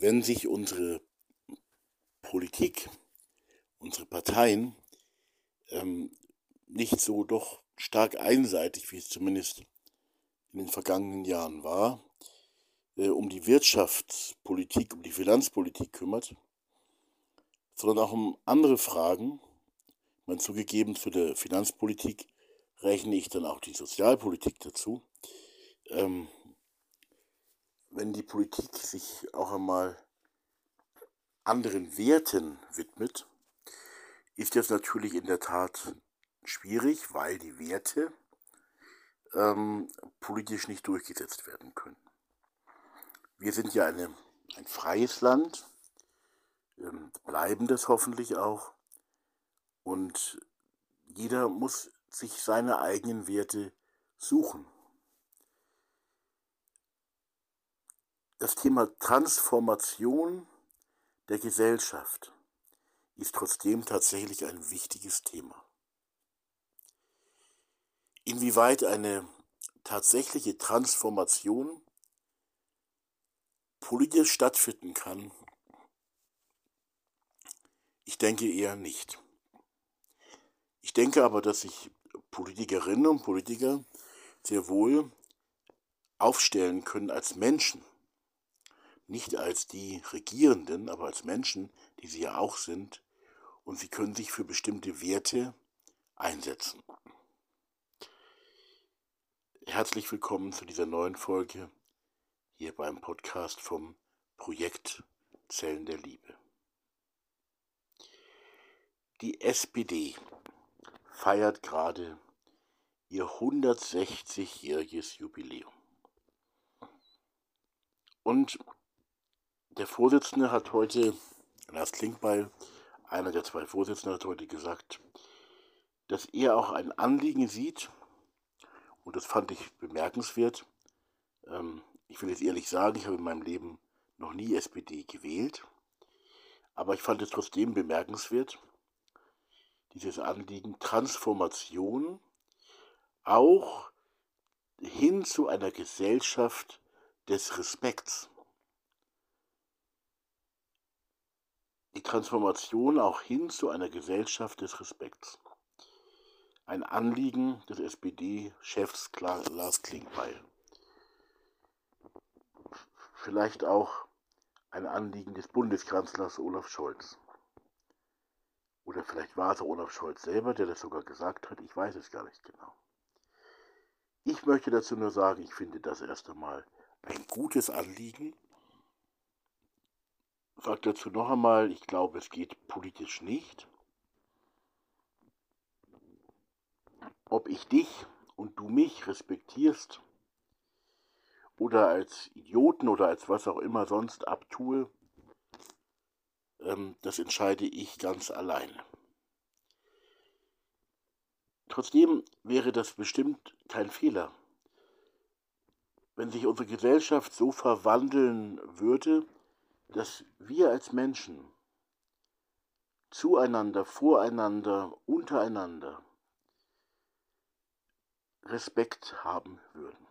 wenn sich unsere Politik, unsere Parteien ähm, nicht so doch stark einseitig, wie es zumindest in den vergangenen Jahren war, äh, um die Wirtschaftspolitik, um die Finanzpolitik kümmert, sondern auch um andere Fragen. Man zugegeben, zu der Finanzpolitik rechne ich dann auch die Sozialpolitik dazu. Ähm, wenn die Politik sich auch einmal anderen Werten widmet, ist das natürlich in der Tat schwierig, weil die Werte ähm, politisch nicht durchgesetzt werden können. Wir sind ja eine, ein freies Land, ähm, bleiben das hoffentlich auch, und jeder muss sich seine eigenen Werte suchen. Das Thema Transformation der Gesellschaft ist trotzdem tatsächlich ein wichtiges Thema. Inwieweit eine tatsächliche Transformation politisch stattfinden kann, ich denke eher nicht. Ich denke aber, dass sich Politikerinnen und Politiker sehr wohl aufstellen können als Menschen. Nicht als die Regierenden, aber als Menschen, die sie ja auch sind. Und sie können sich für bestimmte Werte einsetzen. Herzlich willkommen zu dieser neuen Folge hier beim Podcast vom Projekt Zellen der Liebe. Die SPD feiert gerade ihr 160-jähriges Jubiläum. Und der Vorsitzende hat heute, Lars Klinkbeil, einer der zwei Vorsitzenden, hat heute gesagt, dass er auch ein Anliegen sieht, und das fand ich bemerkenswert. Ähm, ich will jetzt ehrlich sagen, ich habe in meinem Leben noch nie SPD gewählt, aber ich fand es trotzdem bemerkenswert, dieses Anliegen Transformation auch hin zu einer Gesellschaft des Respekts. Die Transformation auch hin zu einer Gesellschaft des Respekts. Ein Anliegen des SPD-Chefs Lars Klingbeil. Vielleicht auch ein Anliegen des Bundeskanzlers Olaf Scholz. Oder vielleicht war es Olaf Scholz selber, der das sogar gesagt hat. Ich weiß es gar nicht genau. Ich möchte dazu nur sagen, ich finde das erst einmal ein gutes Anliegen. Sage dazu noch einmal, ich glaube, es geht politisch nicht. Ob ich dich und du mich respektierst oder als Idioten oder als was auch immer sonst abtue, ähm, das entscheide ich ganz alleine. Trotzdem wäre das bestimmt kein Fehler, wenn sich unsere Gesellschaft so verwandeln würde, dass wir als Menschen zueinander, voreinander, untereinander Respekt haben würden.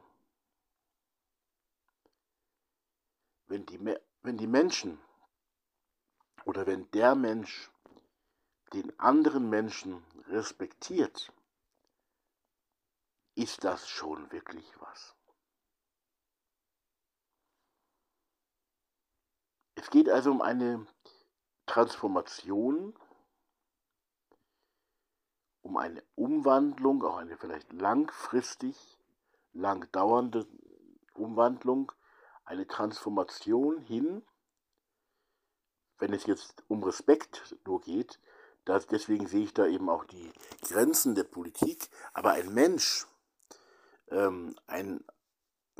Wenn die, wenn die Menschen oder wenn der Mensch den anderen Menschen respektiert, ist das schon wirklich was. Es geht also um eine Transformation, um eine Umwandlung, auch eine vielleicht langfristig, lang dauernde Umwandlung, eine Transformation hin wenn es jetzt um Respekt nur geht, das, deswegen sehe ich da eben auch die Grenzen der Politik. Aber ein Mensch, ähm, ein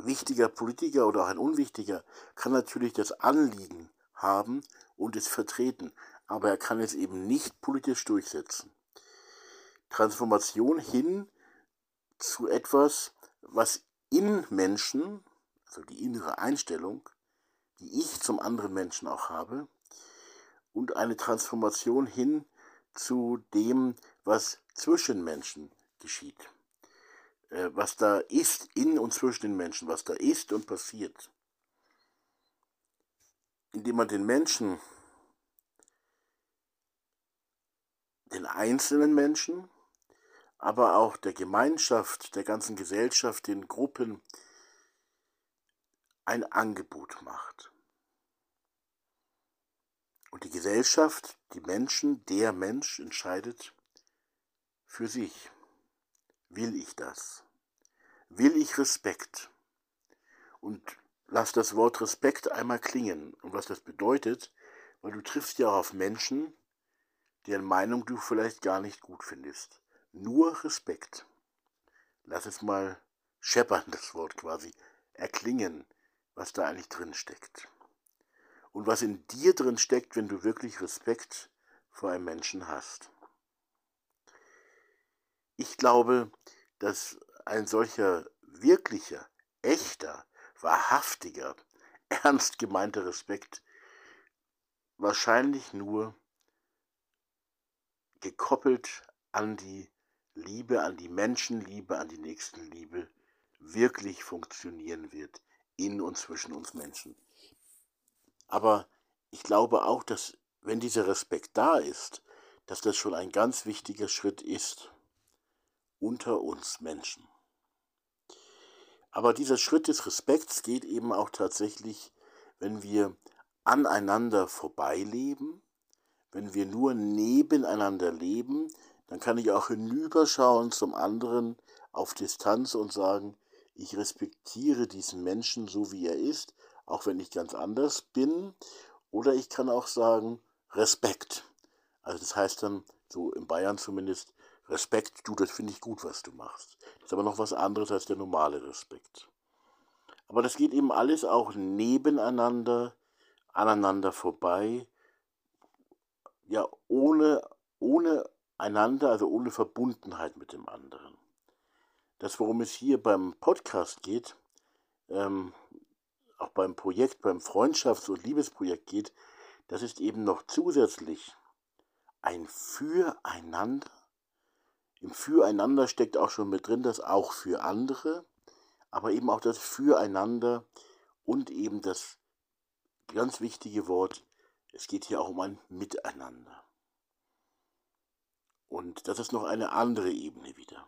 wichtiger Politiker oder auch ein unwichtiger, kann natürlich das Anliegen haben und es vertreten, aber er kann es eben nicht politisch durchsetzen. Transformation hin zu etwas, was in Menschen, also die innere Einstellung, die ich zum anderen Menschen auch habe, und eine Transformation hin zu dem, was zwischen Menschen geschieht. Äh, was da ist in und zwischen den Menschen, was da ist und passiert. indem man den Menschen, den einzelnen Menschen, aber auch der Gemeinschaft, der ganzen Gesellschaft, den Gruppen ein Angebot macht. Und die Gesellschaft, die Menschen, der Mensch entscheidet für sich. Will ich das? Will ich Respekt? Und lass das Wort Respekt einmal klingen. Und was das bedeutet, weil du triffst ja auf Menschen, deren Meinung du vielleicht gar nicht gut findest. Nur Respekt. Lass es mal scheppern, das Wort quasi, erklingen, was da eigentlich drin steckt. Und was in dir drin steckt, wenn du wirklich Respekt vor einem Menschen hast. Ich glaube, dass ein solcher wirklicher, echter, wahrhaftiger, ernst gemeinter Respekt wahrscheinlich nur gekoppelt an die Liebe, an die Menschenliebe, an die Nächstenliebe wirklich funktionieren wird in und zwischen uns Menschen. Aber ich glaube auch, dass wenn dieser Respekt da ist, dass das schon ein ganz wichtiger Schritt ist unter uns Menschen. Aber dieser Schritt des Respekts geht eben auch tatsächlich, wenn wir aneinander vorbeileben, wenn wir nur nebeneinander leben, dann kann ich auch hinüberschauen zum anderen auf Distanz und sagen, ich respektiere diesen Menschen so wie er ist, auch wenn ich ganz anders bin. Oder ich kann auch sagen, Respekt. Also das heißt dann, so in Bayern zumindest, Respekt, du, das finde ich gut, was du machst. Das ist aber noch was anderes als der normale Respekt. Aber das geht eben alles auch nebeneinander, aneinander vorbei, ja, ohne, ohne einander, also ohne Verbundenheit mit dem anderen. Das, worum es hier beim Podcast geht, ähm, auch beim Projekt, beim Freundschafts- und Liebesprojekt geht, das ist eben noch zusätzlich ein Füreinander im Füreinander steckt auch schon mit drin, das auch für andere, aber eben auch das Füreinander und eben das ganz wichtige Wort, es geht hier auch um ein Miteinander. Und das ist noch eine andere Ebene wieder.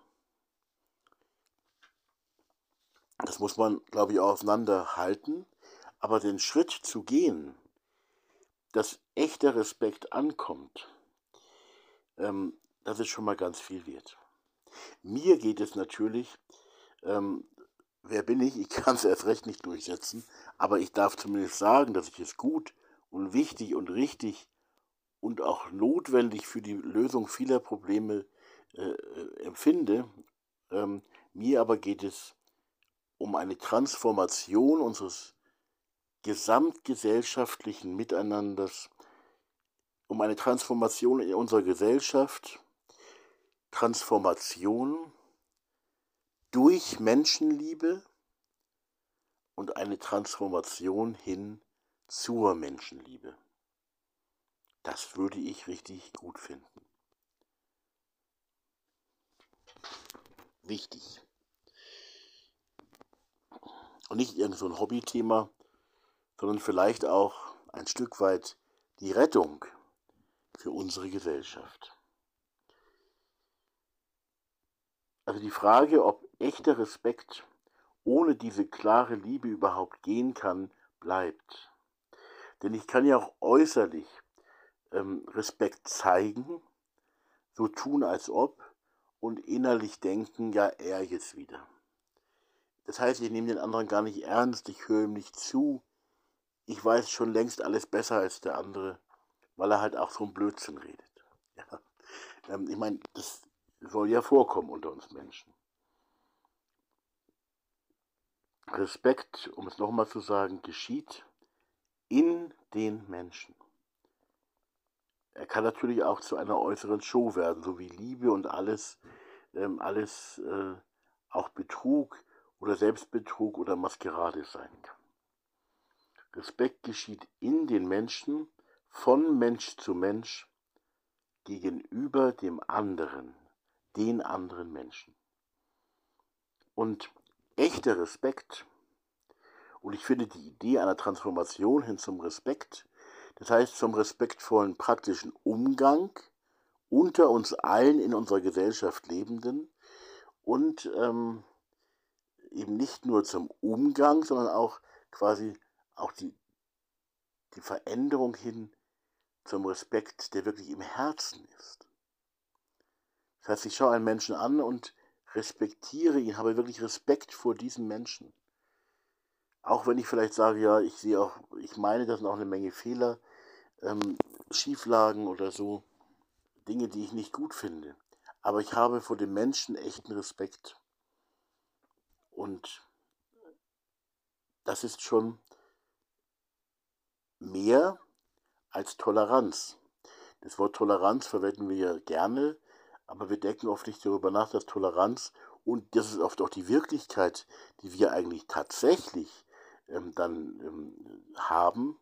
Das muss man, glaube ich, aufeinander halten, aber den Schritt zu gehen, dass echter Respekt ankommt, ähm, das ist schon mal ganz viel wert. Mir geht es natürlich, ähm, wer bin ich? Ich kann es erst recht nicht durchsetzen, aber ich darf zumindest sagen, dass ich es gut und wichtig und richtig und auch notwendig für die Lösung vieler Probleme äh, äh empfinde. Ähm, mir aber geht es um eine Transformation unseres gesamtgesellschaftlichen Miteinanders, um eine Transformation in unserer Gesellschaft, Transformation durch Menschenliebe und eine Transformation hin zur Menschenliebe. Das würde ich richtig gut finden. Wichtig. Und nicht irgend so ein Hobbythema, sondern vielleicht auch ein Stück weit die Rettung für unsere Gesellschaft. Also die Frage, ob echter Respekt ohne diese klare Liebe überhaupt gehen kann, bleibt. Denn ich kann ja auch äußerlich ähm, Respekt zeigen, so tun als ob und innerlich denken, ja, er jetzt wieder. Das heißt, ich nehme den anderen gar nicht ernst, ich höre ihm nicht zu, ich weiß schon längst alles besser als der andere, weil er halt auch so ein Blödsinn redet. Ja. Ähm, ich meine, das soll ja vorkommen unter uns Menschen. Respekt, um es nochmal zu sagen, geschieht in den Menschen. Er kann natürlich auch zu einer äußeren Show werden, so wie Liebe und alles, ähm, alles äh, auch Betrug oder Selbstbetrug oder Maskerade sein kann. Respekt geschieht in den Menschen, von Mensch zu Mensch, gegenüber dem anderen den anderen Menschen. Und echter Respekt Und ich finde die Idee einer Transformation hin zum Respekt, das heißt zum respektvollen praktischen Umgang unter uns allen in unserer Gesellschaft Lebenden und ähm, eben nicht nur zum Umgang, sondern auch quasi auch die, die Veränderung hin zum Respekt, der wirklich im Herzen ist. Das heißt, ich schaue einen Menschen an und respektiere ihn, habe wirklich Respekt vor diesem Menschen. Auch wenn ich vielleicht sage, ja, ich sehe auch, ich meine, das sind auch eine Menge Fehler, ähm, Schieflagen oder so, Dinge, die ich nicht gut finde. Aber ich habe vor dem Menschen echten Respekt. Und das ist schon mehr als Toleranz. Das Wort Toleranz verwenden wir ja gerne, aber wir denken oft nicht darüber nach, dass Toleranz und das ist oft auch die Wirklichkeit, die wir eigentlich tatsächlich ähm, dann ähm, haben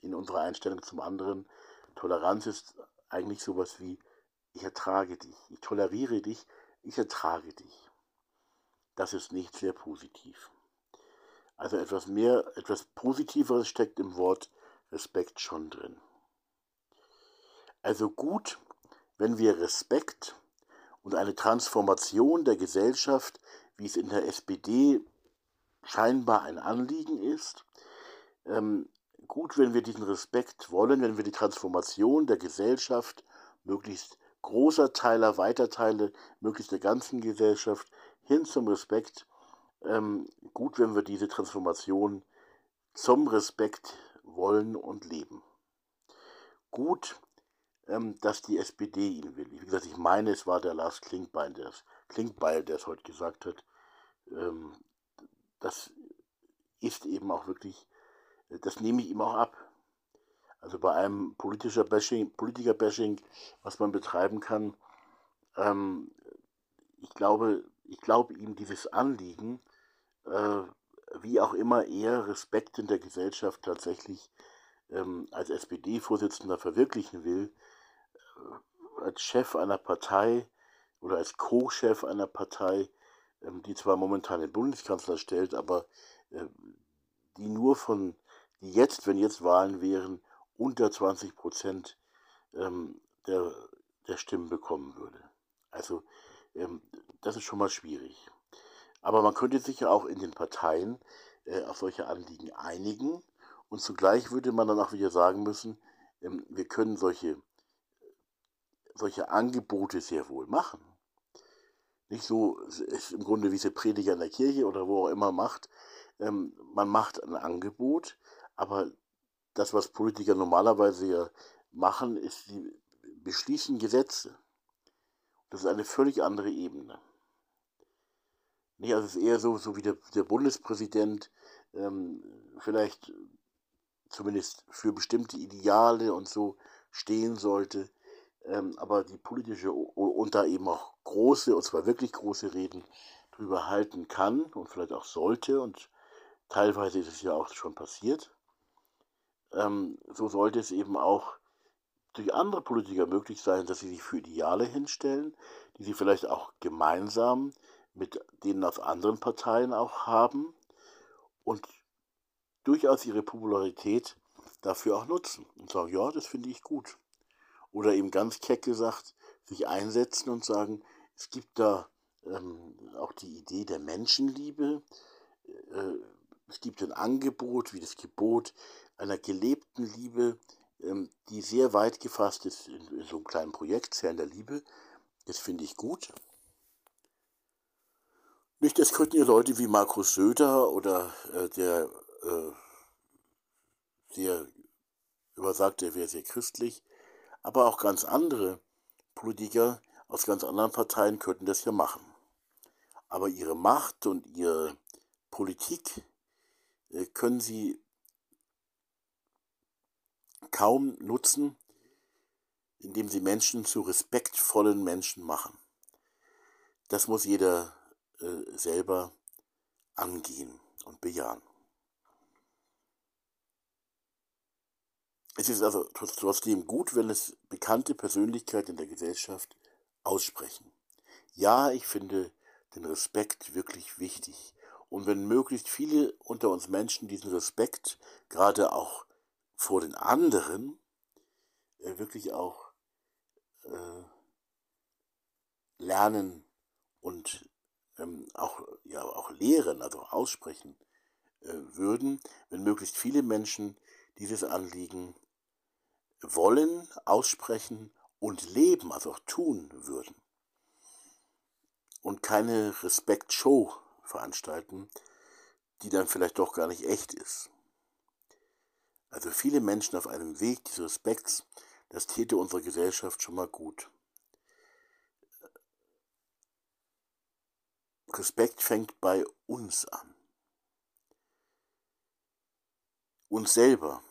in unserer Einstellung zum anderen. Toleranz ist eigentlich sowas wie, ich ertrage dich, ich toleriere dich, ich ertrage dich. Das ist nicht sehr positiv. Also etwas mehr, etwas Positiveres steckt im Wort Respekt schon drin. Also gut, wenn wir Respekt und eine Transformation der Gesellschaft, wie es in der SPD scheinbar ein Anliegen ist, ähm, gut, wenn wir diesen Respekt wollen, wenn wir die Transformation der Gesellschaft, möglichst großer Teiler, weiter Teile, möglichst der ganzen Gesellschaft hin zum Respekt, ähm, gut, wenn wir diese Transformation zum Respekt wollen und leben. Gut, ähm, dass die SPD ihn will. Wie gesagt, ich meine, es war der Lars Klinkbein, der es, Klinkbeil, der es heute gesagt hat. Ähm, das ist eben auch wirklich, äh, das nehme ich ihm auch ab. Also bei einem politischer Bashing, Politiker-Bashing, was man betreiben kann, ähm, ich glaube, ich glaube ihm dieses Anliegen, äh, wie auch immer er Respekt in der Gesellschaft tatsächlich ähm, als SPD-Vorsitzender verwirklichen will, als Chef einer Partei oder als Co-Chef einer Partei, ähm, die zwar momentan den Bundeskanzler stellt, aber äh, die nur von, die jetzt, wenn jetzt Wahlen wären, unter 20 Prozent ähm, der, der Stimmen bekommen würde. Also ähm, das ist schon mal schwierig. Aber man könnte sich ja auch in den Parteien äh, auf solche Anliegen einigen und zugleich würde man dann auch wieder sagen müssen, wir können solche, solche Angebote sehr wohl machen. Nicht so, ist im Grunde wie sie Prediger in der Kirche oder wo auch immer macht. Ähm, man macht ein Angebot, aber das, was Politiker normalerweise ja machen, ist, sie beschließen Gesetze. Das ist eine völlig andere Ebene. Nicht, also es ist eher so, so wie der, der Bundespräsident ähm, vielleicht zumindest für bestimmte Ideale und so stehen sollte, ähm, aber die politische und da eben auch große, und zwar wirklich große Reden drüber halten kann und vielleicht auch sollte und teilweise ist es ja auch schon passiert. Ähm, so sollte es eben auch durch andere Politiker möglich sein, dass sie sich für Ideale hinstellen, die sie vielleicht auch gemeinsam mit denen aus anderen Parteien auch haben und durchaus ihre Popularität dafür auch nutzen und sagen, ja, das finde ich gut. Oder eben ganz keck gesagt, sich einsetzen und sagen, es gibt da ähm, auch die Idee der Menschenliebe, äh, es gibt ein Angebot wie das Gebot einer gelebten Liebe, ähm, die sehr weit gefasst ist in, in so einem kleinen Projekt, Zern der Liebe. Das finde ich gut. Nicht, das könnten ja Leute wie Markus Söder oder äh, der äh, sehr übersagt, er wäre sehr christlich, aber auch ganz andere Politiker aus ganz anderen Parteien könnten das ja machen. Aber ihre Macht und ihre Politik äh, können sie kaum nutzen, indem sie Menschen zu respektvollen Menschen machen. Das muss jeder äh, selber angehen und bejahen. Es ist also trotzdem gut, wenn es bekannte Persönlichkeiten in der Gesellschaft aussprechen. Ja, ich finde den Respekt wirklich wichtig Und wenn möglichst viele unter uns Menschen diesen Respekt, gerade auch vor den anderen, äh, wirklich auch äh, lernen und ähm, auch, ja, auch lehren, also aussprechen äh, würden, wenn möglichst viele Menschen dieses Anliegen wollen, aussprechen und leben, also auch tun würden. Und keine Respektshow veranstalten, die dann vielleicht doch gar nicht echt ist. Also viele Menschen auf einem Weg des Respekts, das täte unserer Gesellschaft schon mal gut. Respekt fängt bei uns an. Uns selber.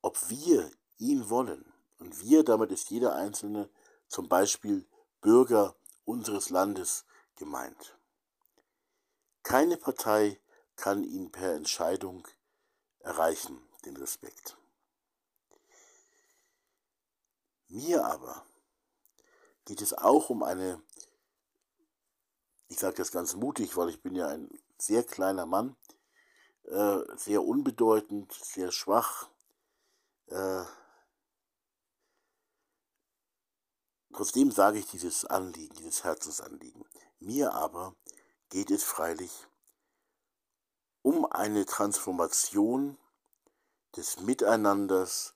Ob wir ihn wollen. Und wir, damit ist jeder Einzelne zum Beispiel Bürger unseres Landes gemeint. Keine Partei kann ihn per Entscheidung erreichen, den Respekt. Mir aber geht es auch um eine ich sage das ganz mutig, weil ich bin ja ein sehr kleiner Mann, äh, sehr unbedeutend, sehr schwach. Äh, trotzdem sage ich dieses Anliegen, dieses Herzensanliegen. Mir aber geht es freilich um eine Transformation des Miteinanders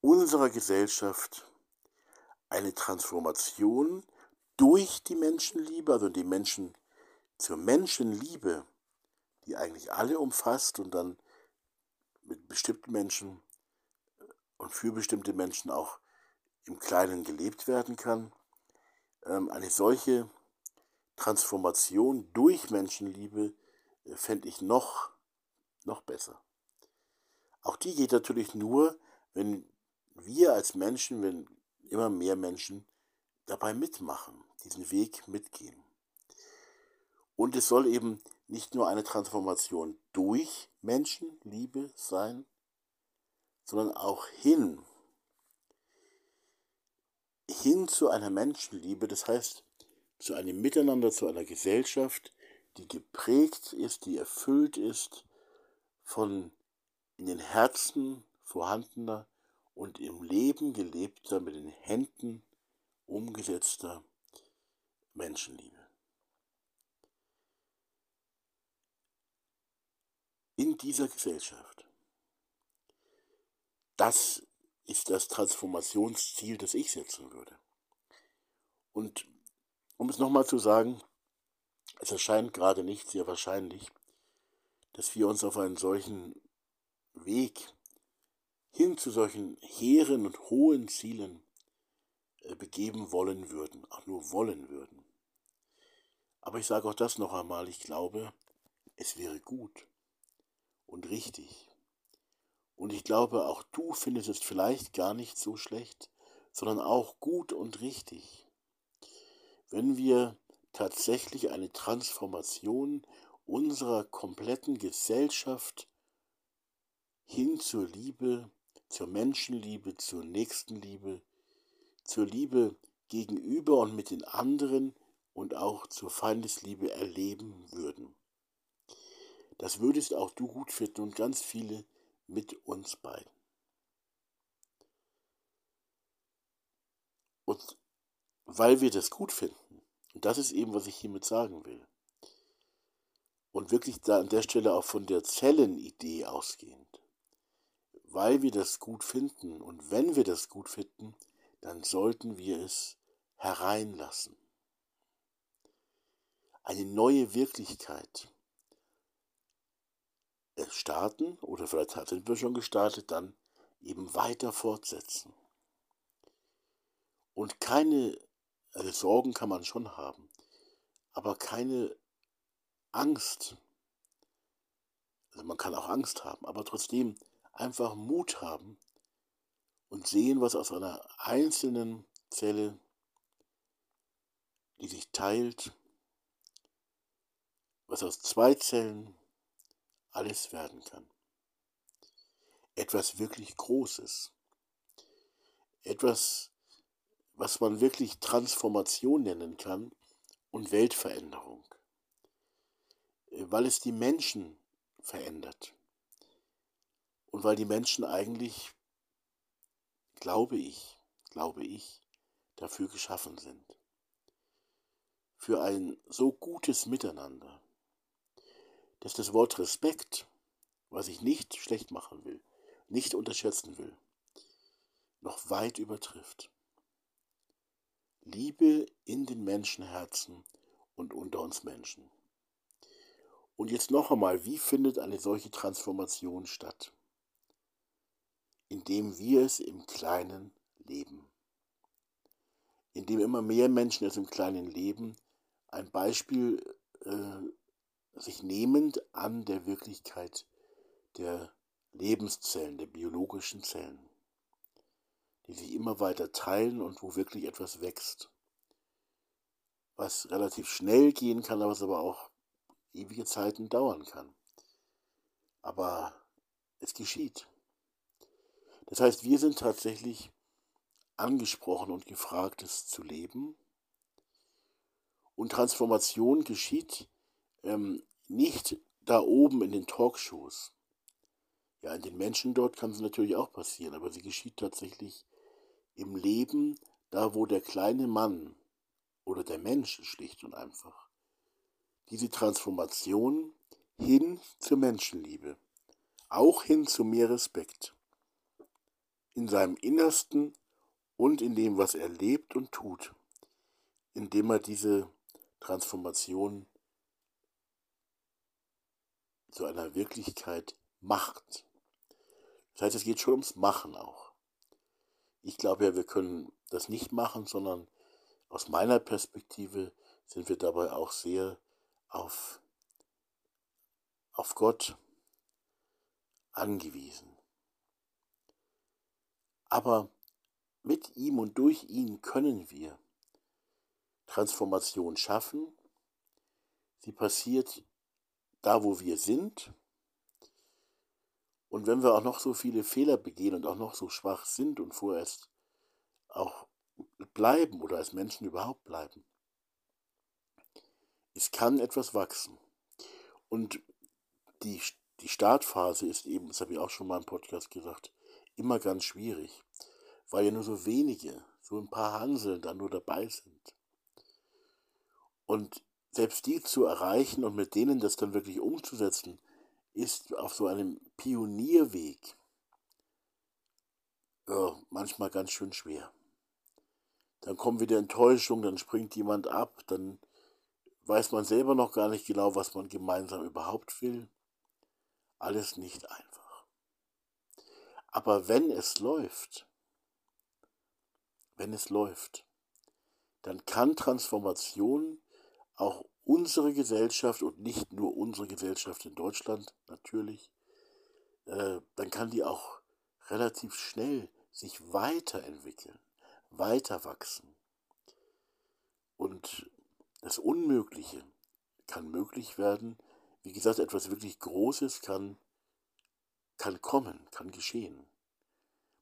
unserer Gesellschaft, eine Transformation durch die Menschenliebe, also die Menschen zur Menschenliebe, die eigentlich alle umfasst und dann mit bestimmten Menschen und für bestimmte Menschen auch im Kleinen gelebt werden kann. Ähm, eine solche Transformation durch Menschenliebe äh, fände ich noch, noch besser. Auch die geht natürlich nur, wenn wir als Menschen, wenn immer mehr Menschen dabei mitmachen, diesen Weg mitgehen. Und es soll eben nicht nur eine Transformation durch Menschenliebe sein, sondern auch hin, hin zu einer Menschenliebe, das heißt zu einem Miteinander, zu einer Gesellschaft, die geprägt ist, die erfüllt ist von in den Herzen vorhandener und im Leben gelebter, mit den Händen umgesetzter Menschenliebe. In dieser Gesellschaft. Das ist das Transformationsziel, das ich setzen würde. Und um es nochmal zu sagen, es erscheint gerade nicht sehr wahrscheinlich, dass wir uns auf einen solchen Weg hin zu solchen hehren und hohen Zielen äh, begeben wollen würden, auch nur wollen würden. Aber ich sage auch das noch einmal, ich glaube, es wäre gut und richtig. Und ich glaube, auch du findest es vielleicht gar nicht so schlecht, sondern auch gut und richtig, wenn wir tatsächlich eine Transformation unserer kompletten Gesellschaft hin zur Liebe, zur Menschenliebe, zur Nächstenliebe, zur Liebe gegenüber und mit den anderen und auch zur Feindesliebe erleben würden. Das würdest auch du gut finden und ganz viele mit uns beiden. Und weil wir das gut finden, und das ist eben, was ich hiermit sagen will, und wirklich da an der Stelle auch von der Zellenidee ausgehend, weil wir das gut finden und wenn wir das gut finden, dann sollten wir es hereinlassen. Eine neue Wirklichkeit starten oder vielleicht sind wir schon gestartet, dann eben weiter fortsetzen. Und keine also Sorgen kann man schon haben, aber keine Angst. Also man kann auch Angst haben, aber trotzdem einfach Mut haben, und sehen, was aus einer einzelnen Zelle, die sich teilt, was aus zwei Zellen alles werden kann. Etwas wirklich Großes. Etwas, was man wirklich Transformation nennen kann und Weltveränderung. äh, weil es die Menschen verändert. Und weil die Menschen eigentlich, glaube ich, glaube ich, dafür geschaffen sind. Für ein so gutes Miteinander, dass das Wort Respekt, was ich nicht schlecht machen will, nicht unterschätzen will, noch weit übertrifft. Liebe in den Menschenherzen und unter uns Menschen. Und jetzt noch einmal, wie findet eine solche Transformation statt? Indem wir es im Kleinen leben. Indem immer mehr Menschen es im Kleinen leben, ein Beispiel äh, sich nehmend an der Wirklichkeit der Lebenszellen, der biologischen Zellen, die sich immer weiter teilen und wo wirklich etwas wächst. Was relativ schnell gehen kann, was aber auch ewige Zeiten dauern kann. Aber es geschieht. Das heißt, wir sind tatsächlich angesprochen und gefragt, es zu leben. Und Transformation geschieht ähm, nicht da oben in den Talkshows. Ja, in den Menschen dort kann es natürlich auch passieren, aber sie geschieht tatsächlich im Leben, da wo der kleine Mann oder der Mensch schlicht und einfach diese Transformation hin zur Menschenliebe, auch hin zu mehr Respekt, in seinem Innersten und in dem, was er lebt und tut, indem er diese Transformation zu einer Wirklichkeit macht. Das heißt, es geht schon ums Machen auch. Ich glaube ja, wir können das nicht machen, sondern aus meiner Perspektive sind wir dabei auch sehr auf, auf Gott angewiesen. Aber mit ihm und durch ihn können wir Transformation schaffen. Sie passiert da, wo wir sind. Und wenn wir auch noch so viele Fehler begehen und auch noch so schwach sind und vorerst auch bleiben oder als Menschen überhaupt bleiben, es kann etwas wachsen. Und die, die Startphase ist eben, das habe ich auch schon mal im Podcast gesagt, immer ganz schwierig, weil ja nur so wenige, so ein paar Hanseln da nur dabei sind. Und selbst die zu erreichen und mit denen das dann wirklich umzusetzen, ist auf so einem Pionierweg ja, manchmal ganz schön schwer. Dann kommt wieder Enttäuschung, dann springt jemand ab, dann weiß man selber noch gar nicht genau, was man gemeinsam überhaupt will. Alles nicht einfach. Aber wenn es läuft, wenn es läuft, dann kann Transformation auch unsere Gesellschaft und nicht nur unsere Gesellschaft in Deutschland natürlich, äh, dann kann die auch relativ schnell sich weiterentwickeln, weiter wachsen. Und das Unmögliche kann möglich werden. Wie gesagt, etwas wirklich Großes kann, kann kommen, kann geschehen.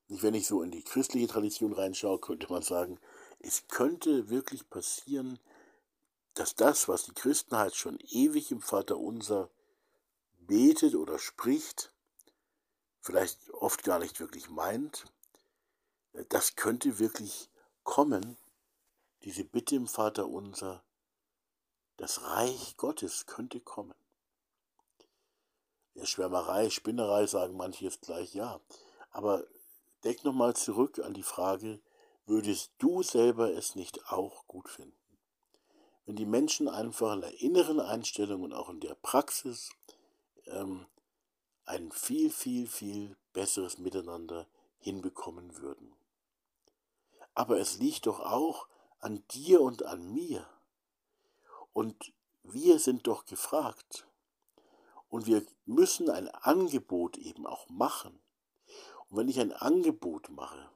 Nicht, wenn ich so in die christliche Tradition reinschaue, könnte man sagen, es könnte wirklich passieren, dass das, was die Christenheit schon ewig im Vater unser betet oder spricht, vielleicht oft gar nicht wirklich meint, das könnte wirklich kommen, diese Bitte im Vater unser, das Reich Gottes könnte kommen. Ja, Schwärmerei, Spinnerei sagen manche jetzt gleich ja. Aber denk nochmal zurück an die Frage, würdest du selber es nicht auch gut finden? Wenn die Menschen einfach in der inneren Einstellung und auch in der Praxis ähm, ein viel, viel, viel besseres Miteinander hinbekommen würden. Aber es liegt doch auch an dir und an mir, und wir sind doch gefragt. Und wir müssen ein Angebot eben auch machen. Und wenn ich ein Angebot mache,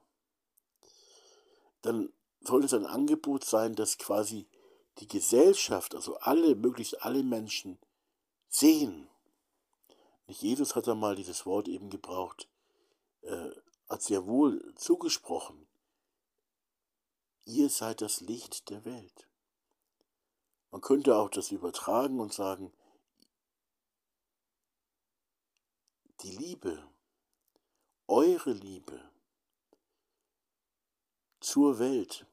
dann sollte es ein Angebot sein, das quasi die Gesellschaft, also alle, möglichst alle Menschen sehen. Nicht Jesus hat einmal dieses Wort eben gebraucht, äh, hat sehr wohl zugesprochen. Ihr seid das Licht der Welt. Man könnte auch das übertragen und sagen, die Liebe, eure Liebe zur Welt,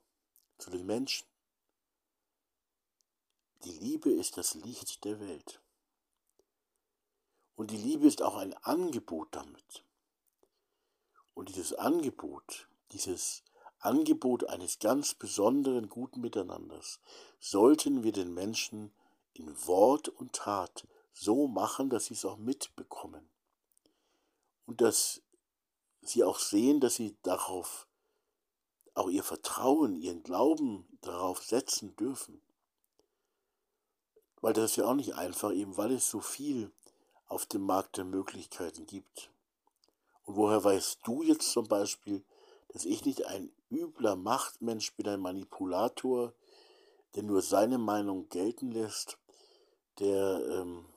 zu den Menschen, die Liebe ist das Licht der Welt. Und die Liebe ist auch ein Angebot damit. Und dieses Angebot, dieses Angebot eines ganz besonderen guten Miteinanders, sollten wir den Menschen in Wort und Tat so machen, dass sie es auch mitbekommen. Und dass sie auch sehen, dass sie darauf auch ihr Vertrauen, ihren Glauben darauf setzen dürfen. Weil das ist ja auch nicht einfach, eben weil es so viel auf dem Markt der Möglichkeiten gibt. Und woher weißt du jetzt zum Beispiel, dass ich nicht ein übler Machtmensch bin, ein Manipulator, der nur seine Meinung gelten lässt, der ähm,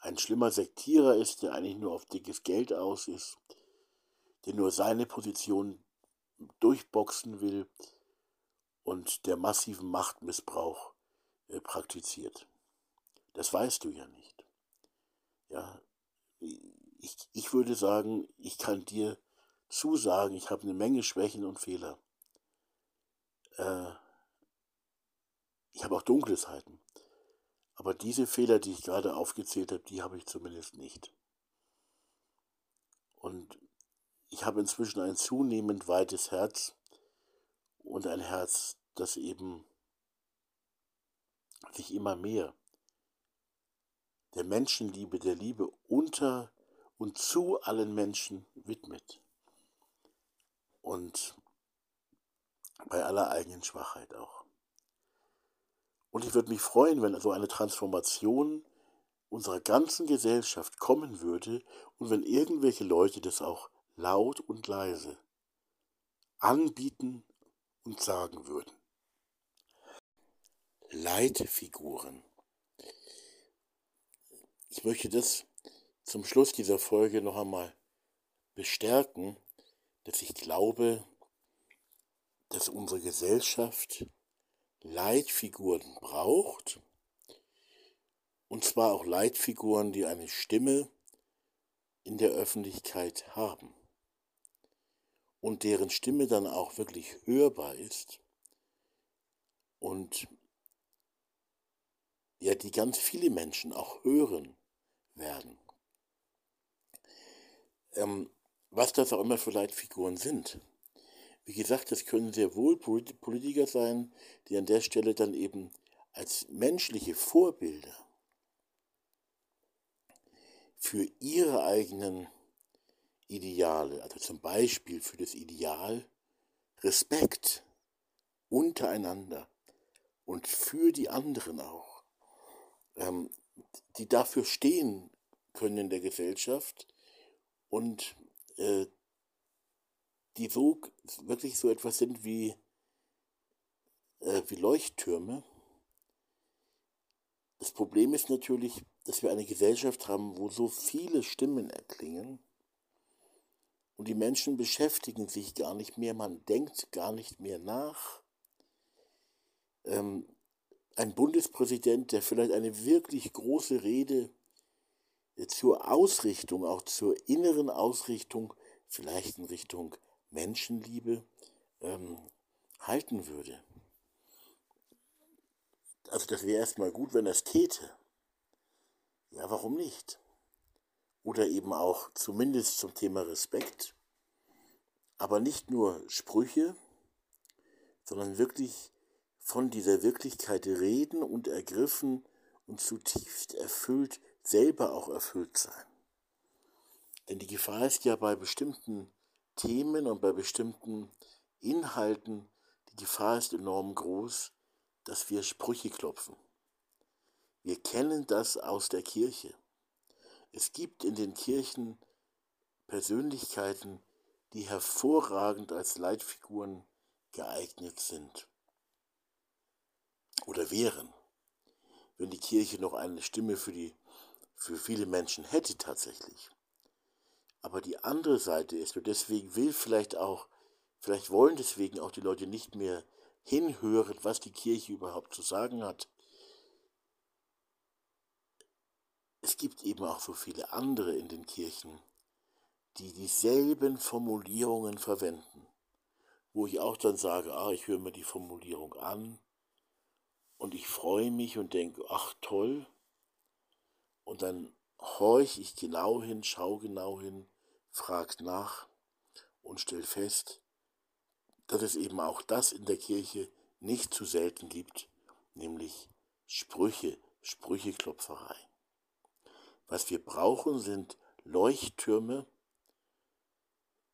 ein schlimmer Sektierer ist, der eigentlich nur auf dickes Geld aus ist, der nur seine Position durchboxen will und der massiven Machtmissbrauch praktiziert. Das weißt du ja nicht. Ja, ich, ich würde sagen, ich kann dir zusagen, ich habe eine Menge Schwächen und Fehler. Äh, ich habe auch dunkle Seiten. Aber diese Fehler, die ich gerade aufgezählt habe, die habe ich zumindest nicht. Und ich habe inzwischen ein zunehmend weites Herz und ein Herz, das eben sich immer mehr der Menschenliebe, der Liebe unter und zu allen Menschen widmet. Und bei aller eigenen Schwachheit auch. Und ich würde mich freuen, wenn so eine Transformation unserer ganzen Gesellschaft kommen würde und wenn irgendwelche Leute das auch laut und leise anbieten und sagen würden. Leitfiguren. Ich möchte das zum Schluss dieser Folge noch einmal bestärken, dass ich glaube, dass unsere Gesellschaft Leitfiguren braucht, und zwar auch Leitfiguren, die eine Stimme in der Öffentlichkeit haben. Und deren Stimme dann auch wirklich hörbar ist. Und ja, die ganz viele Menschen auch hören werden. Ähm, was das auch immer für Leitfiguren sind. Wie gesagt, das können sehr wohl Politiker sein, die an der Stelle dann eben als menschliche Vorbilder für ihre eigenen Ideale, also zum Beispiel für das Ideal Respekt untereinander und für die anderen auch, ähm, die dafür stehen können in der Gesellschaft und äh, die so wirklich so etwas sind wie, äh, wie Leuchttürme. Das Problem ist natürlich, dass wir eine Gesellschaft haben, wo so viele Stimmen erklingen und die Menschen beschäftigen sich gar nicht mehr, man denkt gar nicht mehr nach. Ähm, ein Bundespräsident, der vielleicht eine wirklich große Rede zur Ausrichtung, auch zur inneren Ausrichtung, vielleicht in Richtung Menschenliebe, ähm, halten würde. Also das wäre erstmal gut, wenn er es täte. Ja, warum nicht? Oder eben auch zumindest zum Thema Respekt. Aber nicht nur Sprüche, sondern wirklich von dieser Wirklichkeit reden und ergriffen und zutiefst erfüllt, selber auch erfüllt sein. Denn die Gefahr ist ja bei bestimmten Themen und bei bestimmten Inhalten, die Gefahr ist enorm groß, dass wir Sprüche klopfen. Wir kennen das aus der Kirche. Es gibt in den Kirchen Persönlichkeiten, die hervorragend als Leitfiguren geeignet sind oder wären, wenn die Kirche noch eine Stimme für, die, für viele Menschen hätte tatsächlich. Aber die andere Seite ist, und deswegen will vielleicht auch, vielleicht wollen deswegen auch die Leute nicht mehr hinhören, was die Kirche überhaupt zu sagen hat. es gibt eben auch so viele andere in den Kirchen, die dieselben Formulierungen verwenden, wo ich auch dann sage, ah, ich höre mir die Formulierung an und ich freue mich und denke, ach toll, und dann horch ich genau hin, schau genau hin, frag nach und stell fest, dass es eben auch das in der Kirche nicht zu selten gibt, nämlich Sprüche, Sprücheklopferei. Was wir brauchen, sind Leuchttürme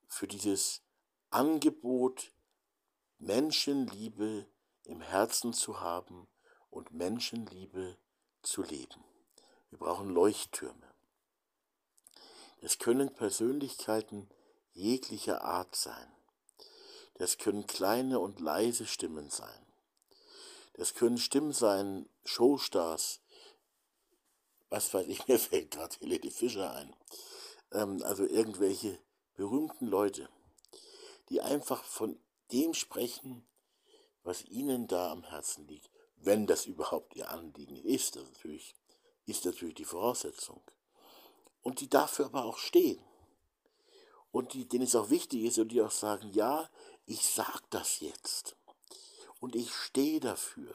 für dieses Angebot, Menschenliebe im Herzen zu haben und Menschenliebe zu leben. Wir brauchen Leuchttürme. Es können Persönlichkeiten jeglicher Art sein. Das können kleine und leise Stimmen sein. Das können Stimmen sein, Showstars. Was weiß ich, mir fällt gerade Helene Fischer ein. Ähm, also irgendwelche berühmten Leute, die einfach von dem sprechen, was ihnen da am Herzen liegt. Wenn das überhaupt ihr Anliegen ist, das natürlich, ist natürlich die Voraussetzung. Und die dafür aber auch stehen. Und die, denen es auch wichtig ist und die auch sagen, ja, ich sag das jetzt. Und ich stehe dafür.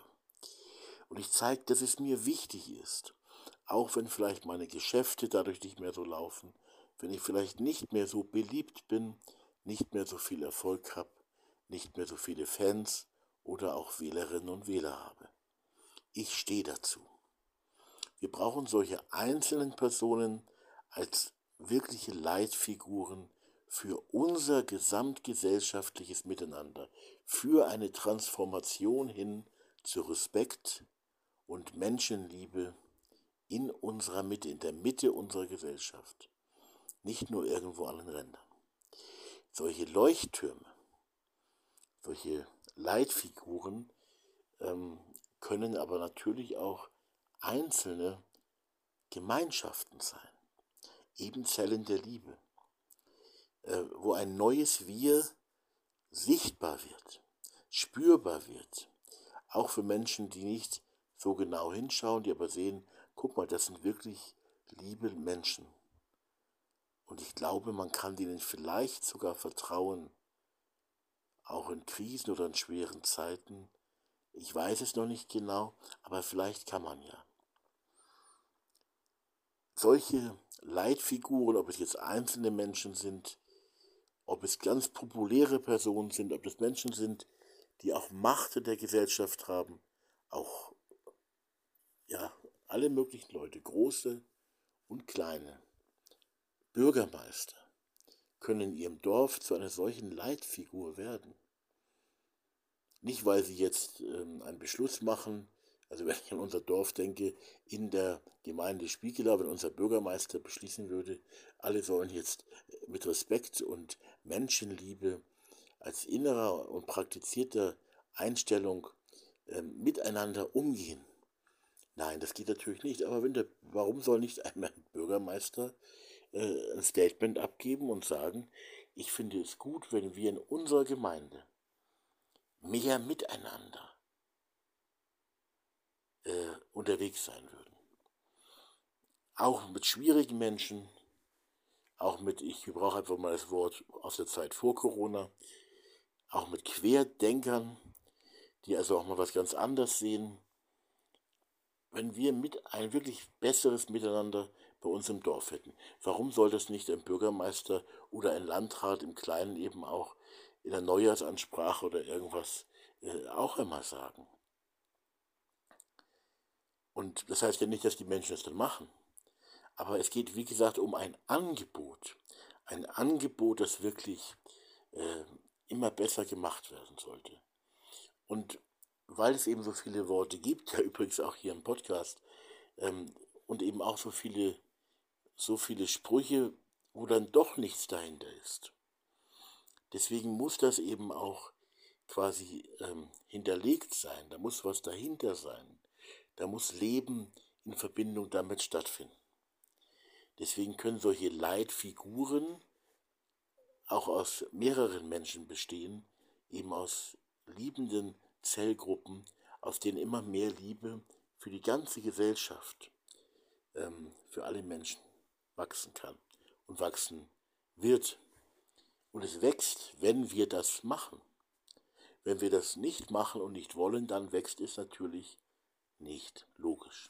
Und ich zeige, dass es mir wichtig ist. Auch wenn vielleicht meine Geschäfte dadurch nicht mehr so laufen, wenn ich vielleicht nicht mehr so beliebt bin, nicht mehr so viel Erfolg habe, nicht mehr so viele Fans oder auch Wählerinnen und Wähler habe. Ich stehe dazu. Wir brauchen solche einzelnen Personen als wirkliche Leitfiguren für unser gesamtgesellschaftliches Miteinander, für eine Transformation hin zu Respekt und Menschenliebe in unserer Mitte, in der Mitte unserer Gesellschaft, nicht nur irgendwo an den Rändern. Solche Leuchttürme, solche Leitfiguren ähm, können aber natürlich auch einzelne Gemeinschaften sein, eben Zellen der Liebe äh, wo ein neues Wir sichtbar wird, spürbar wird. Auch für Menschen, die nicht so genau hinschauen, die aber sehen, guck mal, das sind wirklich liebe Menschen. Und ich glaube, man kann denen vielleicht sogar vertrauen, auch in Krisen oder in schweren Zeiten. Ich weiß es noch nicht genau, aber vielleicht kann man ja. Solche Leitfiguren, ob es jetzt einzelne Menschen sind, ob es ganz populäre Personen sind, ob es Menschen sind, die auch Macht in der Gesellschaft haben, auch ja, alle möglichen Leute, große und kleine, Bürgermeister, können in ihrem Dorf zu einer solchen Leitfigur werden. Nicht, weil sie jetzt ähm, einen Beschluss machen, also wenn ich an unser Dorf denke, in der Gemeinde Spiekelau, wenn unser Bürgermeister beschließen würde, alle sollen jetzt mit Respekt und Menschenliebe als innerer und praktizierter Einstellung äh, miteinander umgehen. Nein, das geht natürlich nicht. Aber wenn der, warum soll nicht einmal ein Bürgermeister äh, ein Statement abgeben und sagen, ich finde es gut, wenn wir in unserer Gemeinde mehr miteinander äh, unterwegs sein würden. Auch mit schwierigen Menschen, auch mit, ich brauche einfach mal das Wort aus der Zeit vor Corona, auch mit Querdenkern, die also auch mal was ganz anderes sehen. Wenn wir mit ein wirklich besseres Miteinander bei uns im Dorf hätten, warum soll das nicht ein Bürgermeister oder ein Landrat im Kleinen eben auch in der Neujahrsansprache oder irgendwas äh, auch immer sagen? Und das heißt ja nicht, dass die Menschen es dann machen. Aber es geht, wie gesagt, um ein Angebot. Ein Angebot, das wirklich äh, immer besser gemacht werden sollte. Und weil es eben so viele Worte gibt, ja übrigens auch hier im Podcast, ähm, und eben auch so viele, so viele Sprüche, wo dann doch nichts dahinter ist. Deswegen muss das eben auch quasi ähm, hinterlegt sein, da muss was dahinter sein. Da muss Leben in Verbindung damit stattfinden. Deswegen können solche Leitfiguren auch aus mehreren Menschen bestehen, eben aus liebenden Zellgruppen, aus denen immer mehr Liebe für die ganze Gesellschaft ähm, für alle Menschen wachsen kann und wachsen wird. Und es wächst, wenn wir das machen. Wenn wir das nicht machen und nicht wollen, dann wächst es natürlich nicht logisch.